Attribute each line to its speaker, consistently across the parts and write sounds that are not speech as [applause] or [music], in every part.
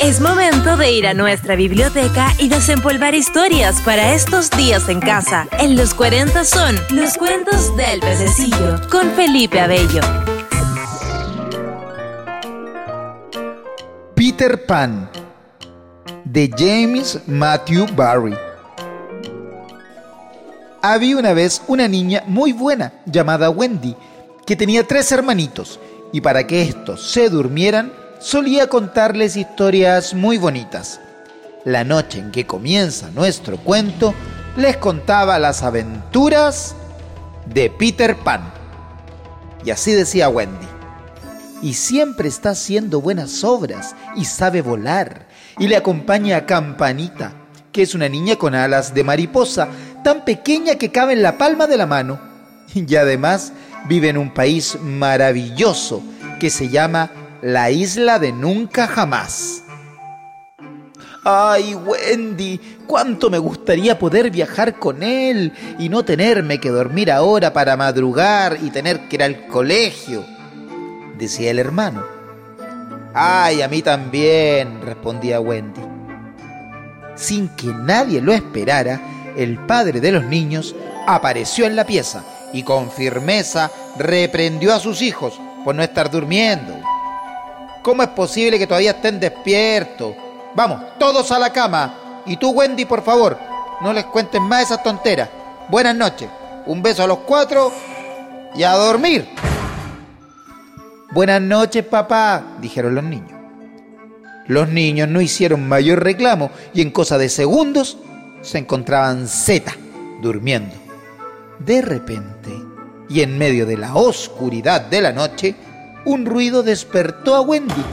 Speaker 1: Es momento de ir a nuestra biblioteca y desempolvar historias para estos días en casa. En los 40 son los cuentos del pececillo con Felipe Abello.
Speaker 2: Peter Pan de James Matthew Barry. Había una vez una niña muy buena llamada Wendy que tenía tres hermanitos y para que estos se durmieran solía contarles historias muy bonitas. La noche en que comienza nuestro cuento les contaba las aventuras de Peter Pan. Y así decía Wendy. Y siempre está haciendo buenas obras y sabe volar. Y le acompaña a Campanita, que es una niña con alas de mariposa, tan pequeña que cabe en la palma de la mano. Y además vive en un país maravilloso que se llama la isla de nunca jamás. Ay, Wendy, cuánto me gustaría poder viajar con él y no tenerme que dormir ahora para madrugar y tener que ir al colegio, decía el hermano. Ay, a mí también, respondía Wendy. Sin que nadie lo esperara, el padre de los niños apareció en la pieza y con firmeza reprendió a sus hijos por no estar durmiendo. ¿Cómo es posible que todavía estén despiertos? Vamos, todos a la cama. Y tú, Wendy, por favor, no les cuentes más esas tonteras. Buenas noches. Un beso a los cuatro y a dormir. Buenas noches, papá, dijeron los niños. Los niños no hicieron mayor reclamo y en cosa de segundos se encontraban Z durmiendo. De repente, y en medio de la oscuridad de la noche, un ruido despertó a Wendy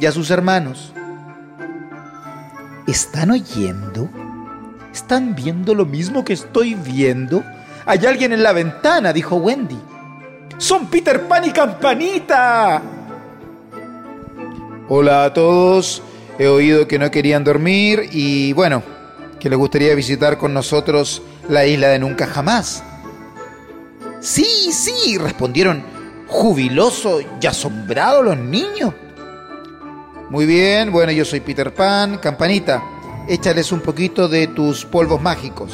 Speaker 2: y a sus hermanos. ¿Están oyendo? ¿Están viendo lo mismo que estoy viendo? Hay alguien en la ventana, dijo Wendy. ¡Son Peter Pan y Campanita! Hola a todos. He oído que no querían dormir y bueno, que les gustaría visitar con nosotros la isla de Nunca Jamás. Sí, sí, respondieron jubiloso y asombrado los niños. Muy bien, bueno, yo soy Peter Pan. Campanita, échales un poquito de tus polvos mágicos.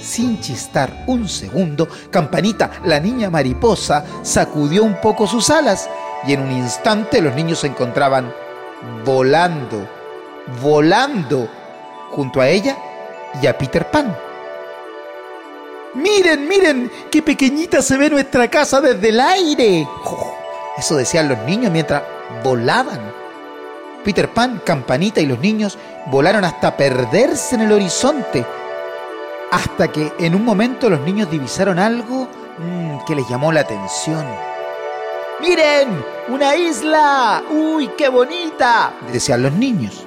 Speaker 2: Sin chistar un segundo, Campanita, la niña mariposa, sacudió un poco sus alas y en un instante los niños se encontraban volando, volando junto a ella y a Peter Pan. Miren, miren, qué pequeñita se ve nuestra casa desde el aire. eso decían los niños mientras volaban. Peter Pan, Campanita y los niños volaron hasta perderse en el horizonte. Hasta que en un momento los niños divisaron algo mm, que les llamó la atención. ¡Miren! ¡Una isla! ¡Uy, qué bonita! decían los niños.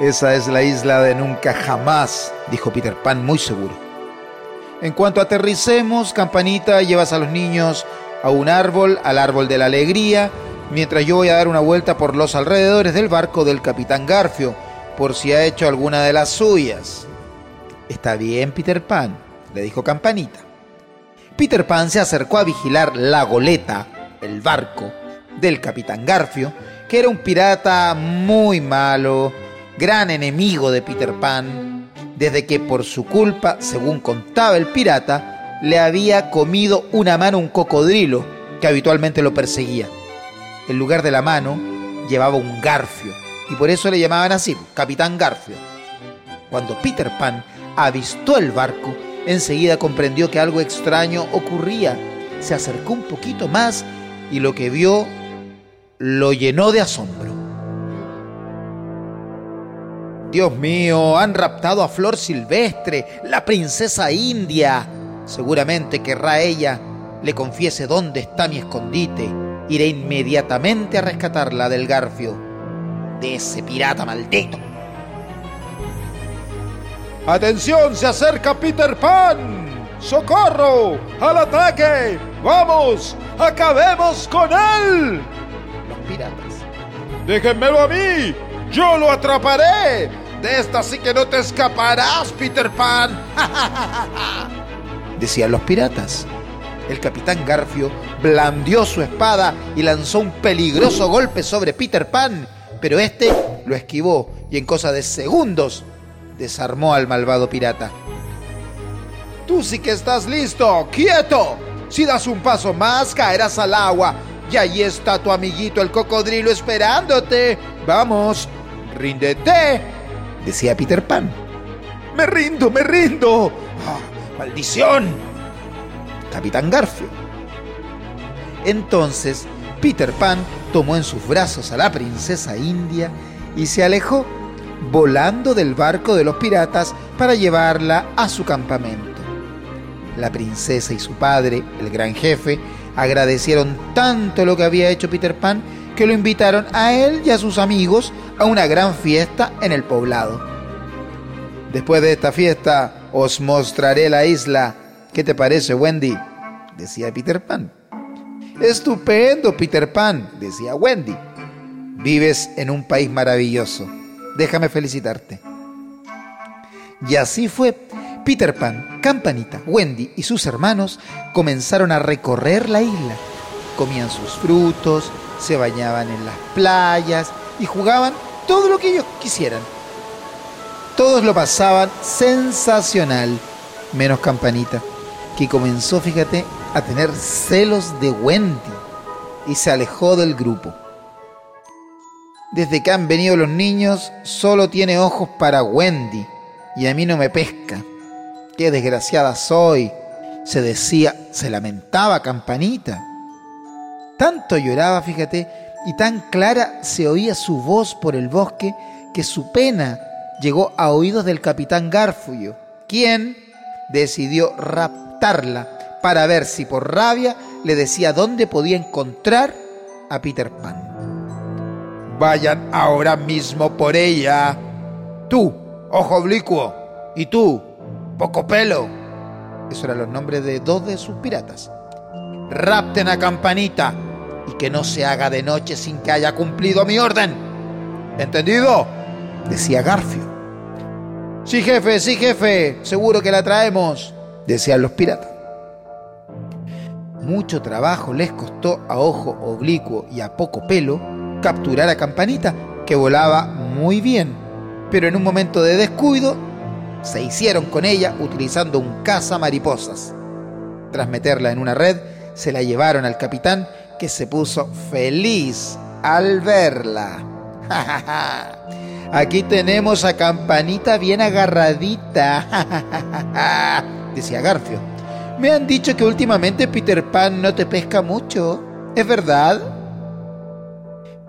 Speaker 2: Esa es la isla de nunca jamás, dijo Peter Pan muy seguro. En cuanto aterricemos, campanita, llevas a los niños a un árbol, al árbol de la alegría, mientras yo voy a dar una vuelta por los alrededores del barco del capitán Garfio, por si ha hecho alguna de las suyas. Está bien, Peter Pan, le dijo Campanita. Peter Pan se acercó a vigilar la goleta, el barco, del capitán Garfio, que era un pirata muy malo, gran enemigo de Peter Pan, desde que por su culpa, según contaba el pirata, le había comido una mano un cocodrilo que habitualmente lo perseguía. En lugar de la mano llevaba un garfio y por eso le llamaban así, Capitán Garfio. Cuando Peter Pan avistó el barco, enseguida comprendió que algo extraño ocurría. Se acercó un poquito más y lo que vio lo llenó de asombro. Dios mío, han raptado a Flor Silvestre, la princesa india. Seguramente querrá ella le confiese dónde está mi escondite. Iré inmediatamente a rescatarla del garfio, de ese pirata maldito. ¡Atención! ¡Se acerca Peter Pan! ¡Socorro! ¡Al ataque! ¡Vamos! ¡Acabemos con él! Los piratas. ¡Déjenmelo a mí! ¡Yo lo atraparé! De esta que no te escaparás, Peter Pan. [laughs] Decían los piratas. El capitán Garfio blandió su espada y lanzó un peligroso golpe sobre Peter Pan, pero este lo esquivó y en cosa de segundos desarmó al malvado pirata. Tú sí que estás listo, quieto. Si das un paso más, caerás al agua. Y ahí está tu amiguito el cocodrilo esperándote. Vamos, ríndete, decía Peter Pan. Me rindo, me rindo. ¡Ah, ¡Maldición! Capitán Garfio. Entonces, Peter Pan tomó en sus brazos a la princesa india y se alejó, volando del barco de los piratas para llevarla a su campamento. La princesa y su padre, el gran jefe, agradecieron tanto lo que había hecho Peter Pan que lo invitaron a él y a sus amigos a una gran fiesta en el poblado. Después de esta fiesta os mostraré la isla. ¿Qué te parece, Wendy? decía Peter Pan. Estupendo, Peter Pan, decía Wendy. Vives en un país maravilloso. Déjame felicitarte. Y así fue. Peter Pan, Campanita, Wendy y sus hermanos comenzaron a recorrer la isla. Comían sus frutos, se bañaban en las playas y jugaban todo lo que ellos quisieran. Todos lo pasaban sensacional, menos Campanita, que comenzó, fíjate, a tener celos de Wendy y se alejó del grupo. Desde que han venido los niños, solo tiene ojos para Wendy y a mí no me pesca qué desgraciada soy, se decía, se lamentaba Campanita. Tanto lloraba, fíjate, y tan clara se oía su voz por el bosque que su pena llegó a oídos del capitán Garfullo, quien decidió raptarla para ver si por rabia le decía dónde podía encontrar a Peter Pan. Vayan ahora mismo por ella. Tú, ojo oblicuo, y tú, poco pelo. Esos eran los nombres de dos de sus piratas. Rapten a Campanita que no se haga de noche sin que haya cumplido mi orden. ¿Entendido? Decía Garfio. Sí, jefe, sí, jefe, seguro que la traemos, decían los piratas. Mucho trabajo les costó a Ojo Oblicuo y a Poco Pelo capturar a Campanita, que volaba muy bien, pero en un momento de descuido se hicieron con ella utilizando un caza mariposas. Tras meterla en una red, se la llevaron al capitán que se puso feliz al verla. [laughs] Aquí tenemos a Campanita bien agarradita, [laughs] decía Garfio. Me han dicho que últimamente Peter Pan no te pesca mucho. ¿Es verdad?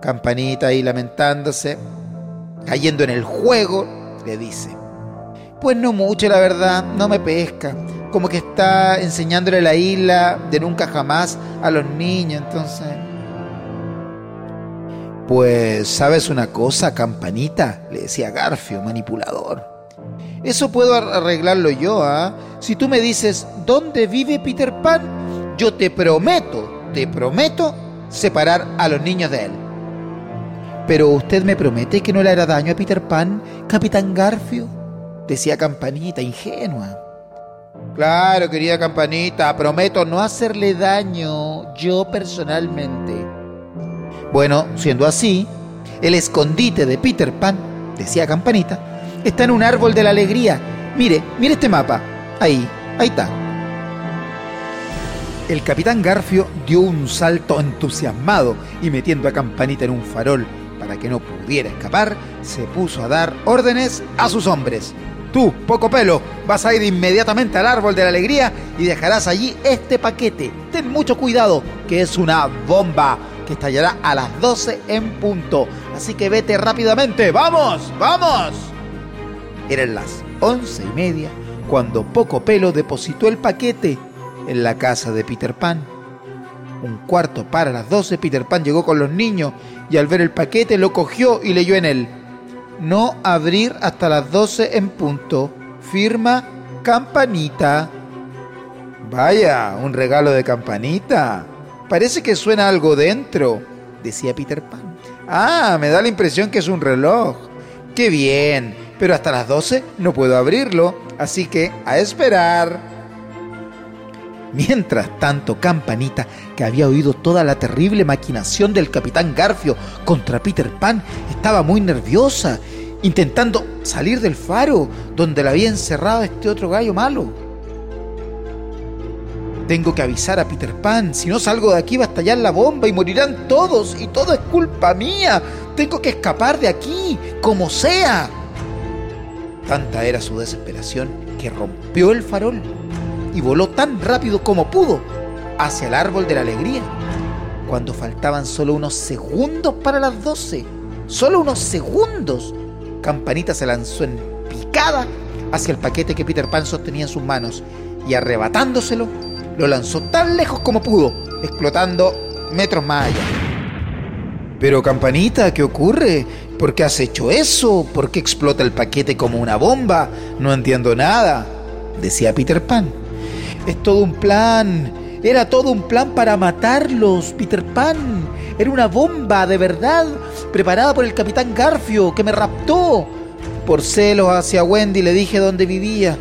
Speaker 2: Campanita ahí lamentándose, cayendo en el juego, le dice. Pues no mucho, la verdad, no me pesca. Como que está enseñándole la isla de nunca jamás a los niños, entonces... Pues, ¿sabes una cosa, campanita? Le decía Garfio, manipulador. Eso puedo arreglarlo yo, ¿ah? Si tú me dices, ¿dónde vive Peter Pan? Yo te prometo, te prometo separar a los niños de él. Pero usted me promete que no le hará daño a Peter Pan, Capitán Garfio decía Campanita, ingenua. Claro, querida Campanita, prometo no hacerle daño yo personalmente. Bueno, siendo así, el escondite de Peter Pan, decía Campanita, está en un árbol de la alegría. Mire, mire este mapa. Ahí, ahí está. El capitán Garfio dio un salto entusiasmado y metiendo a Campanita en un farol para que no pudiera escapar, se puso a dar órdenes a sus hombres. Tú, poco pelo, vas a ir inmediatamente al árbol de la alegría y dejarás allí este paquete. Ten mucho cuidado, que es una bomba que estallará a las 12 en punto. Así que vete rápidamente. ¡Vamos! ¡Vamos! Eran las once y media cuando Poco Pelo depositó el paquete en la casa de Peter Pan. Un cuarto para las 12 Peter Pan llegó con los niños y al ver el paquete lo cogió y leyó en él no abrir hasta las 12 en punto. Firma Campanita. Vaya, un regalo de Campanita. Parece que suena algo dentro, decía Peter Pan. Ah, me da la impresión que es un reloj. Qué bien, pero hasta las 12 no puedo abrirlo, así que a esperar. Mientras tanto, Campanita, que había oído toda la terrible maquinación del capitán Garfio contra Peter Pan, estaba muy nerviosa, intentando salir del faro donde la había encerrado este otro gallo malo. Tengo que avisar a Peter Pan, si no salgo de aquí va a estallar la bomba y morirán todos y todo es culpa mía. Tengo que escapar de aquí, como sea. Tanta era su desesperación que rompió el farol y voló tan rápido como pudo hacia el árbol de la alegría, cuando faltaban solo unos segundos para las doce. Solo unos segundos. Campanita se lanzó en picada hacia el paquete que Peter Pan sostenía en sus manos y arrebatándoselo, lo lanzó tan lejos como pudo, explotando metros más allá. Pero Campanita, ¿qué ocurre? ¿Por qué has hecho eso? ¿Por qué explota el paquete como una bomba? No entiendo nada, decía Peter Pan. Es todo un plan. Era todo un plan para matarlos, Peter Pan. Era una bomba de verdad, preparada por el capitán Garfio, que me raptó. Por celos hacia Wendy le dije dónde vivía.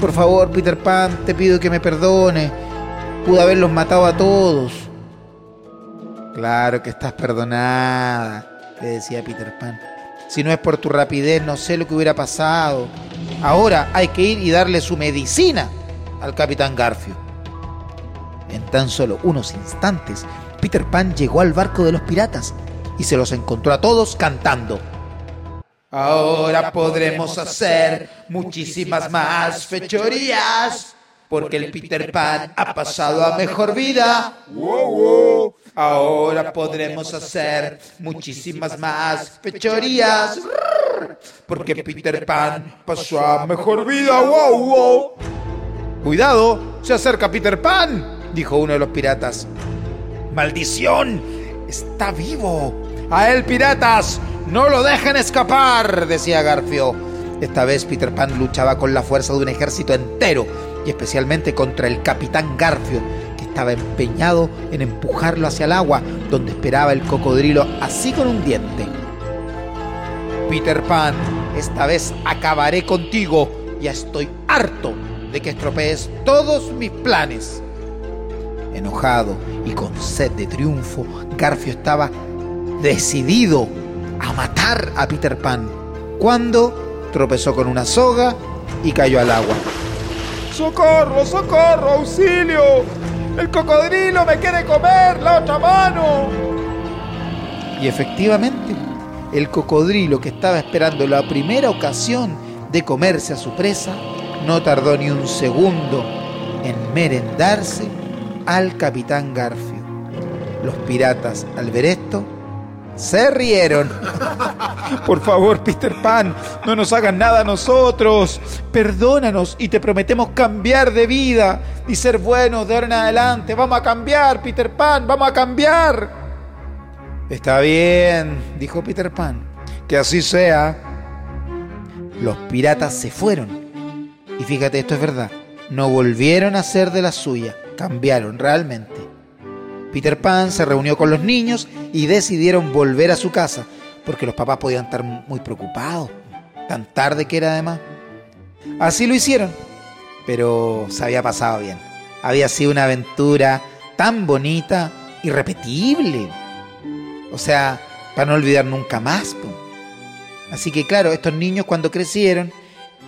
Speaker 2: Por favor, Peter Pan, te pido que me perdone. Pude haberlos matado a todos. Claro que estás perdonada, le decía Peter Pan. Si no es por tu rapidez, no sé lo que hubiera pasado. Ahora hay que ir y darle su medicina al capitán Garfio. En tan solo unos instantes, Peter Pan llegó al barco de los piratas y se los encontró a todos cantando. Ahora podremos hacer muchísimas más fechorías, porque el Peter Pan ha pasado a mejor vida. Ahora podremos hacer muchísimas más fechorías, porque Peter Pan pasó a mejor vida. ¡Wow, Cuidado, se acerca Peter Pan, dijo uno de los piratas. ¡Maldición! ¡Está vivo! ¡A él, piratas! ¡No lo dejen escapar! decía Garfio. Esta vez Peter Pan luchaba con la fuerza de un ejército entero y especialmente contra el capitán Garfio, que estaba empeñado en empujarlo hacia el agua, donde esperaba el cocodrilo así con un diente. Peter Pan, esta vez acabaré contigo. Ya estoy harto de que estropees todos mis planes. Enojado y con sed de triunfo, Garfio estaba decidido a matar a Peter Pan, cuando tropezó con una soga y cayó al agua. ¡Socorro, socorro, auxilio! ¡El cocodrilo me quiere comer la otra mano! Y efectivamente, el cocodrilo que estaba esperando la primera ocasión de comerse a su presa no tardó ni un segundo en merendarse al capitán Garfio. Los piratas, al ver esto, se rieron. [laughs] Por favor, Peter Pan, no nos hagan nada a nosotros. Perdónanos y te prometemos cambiar de vida y ser buenos de ahora en adelante. Vamos a cambiar, Peter Pan, vamos a cambiar. Está bien, dijo Peter Pan. Que así sea. Los piratas se fueron y fíjate, esto es verdad. No volvieron a ser de la suya, cambiaron realmente. Peter Pan se reunió con los niños y decidieron volver a su casa, porque los papás podían estar muy preocupados, tan tarde que era además. Así lo hicieron, pero se había pasado bien. Había sido una aventura tan bonita, irrepetible. O sea, para no olvidar nunca más. Así que claro, estos niños cuando crecieron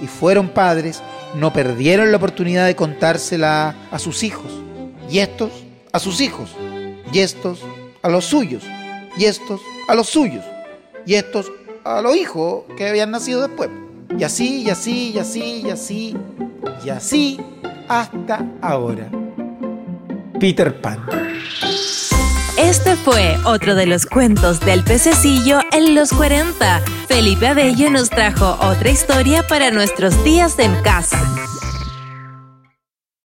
Speaker 2: y fueron padres, no perdieron la oportunidad de contársela a sus hijos, y estos a sus hijos, y estos a los suyos, y estos a los suyos, y estos a los hijos que habían nacido después. Y así, y así, y así, y así, y así, hasta ahora. Peter Pan.
Speaker 1: Este fue otro de los cuentos del pececillo en los 40. Felipe Abello nos trajo otra historia para nuestros días en casa.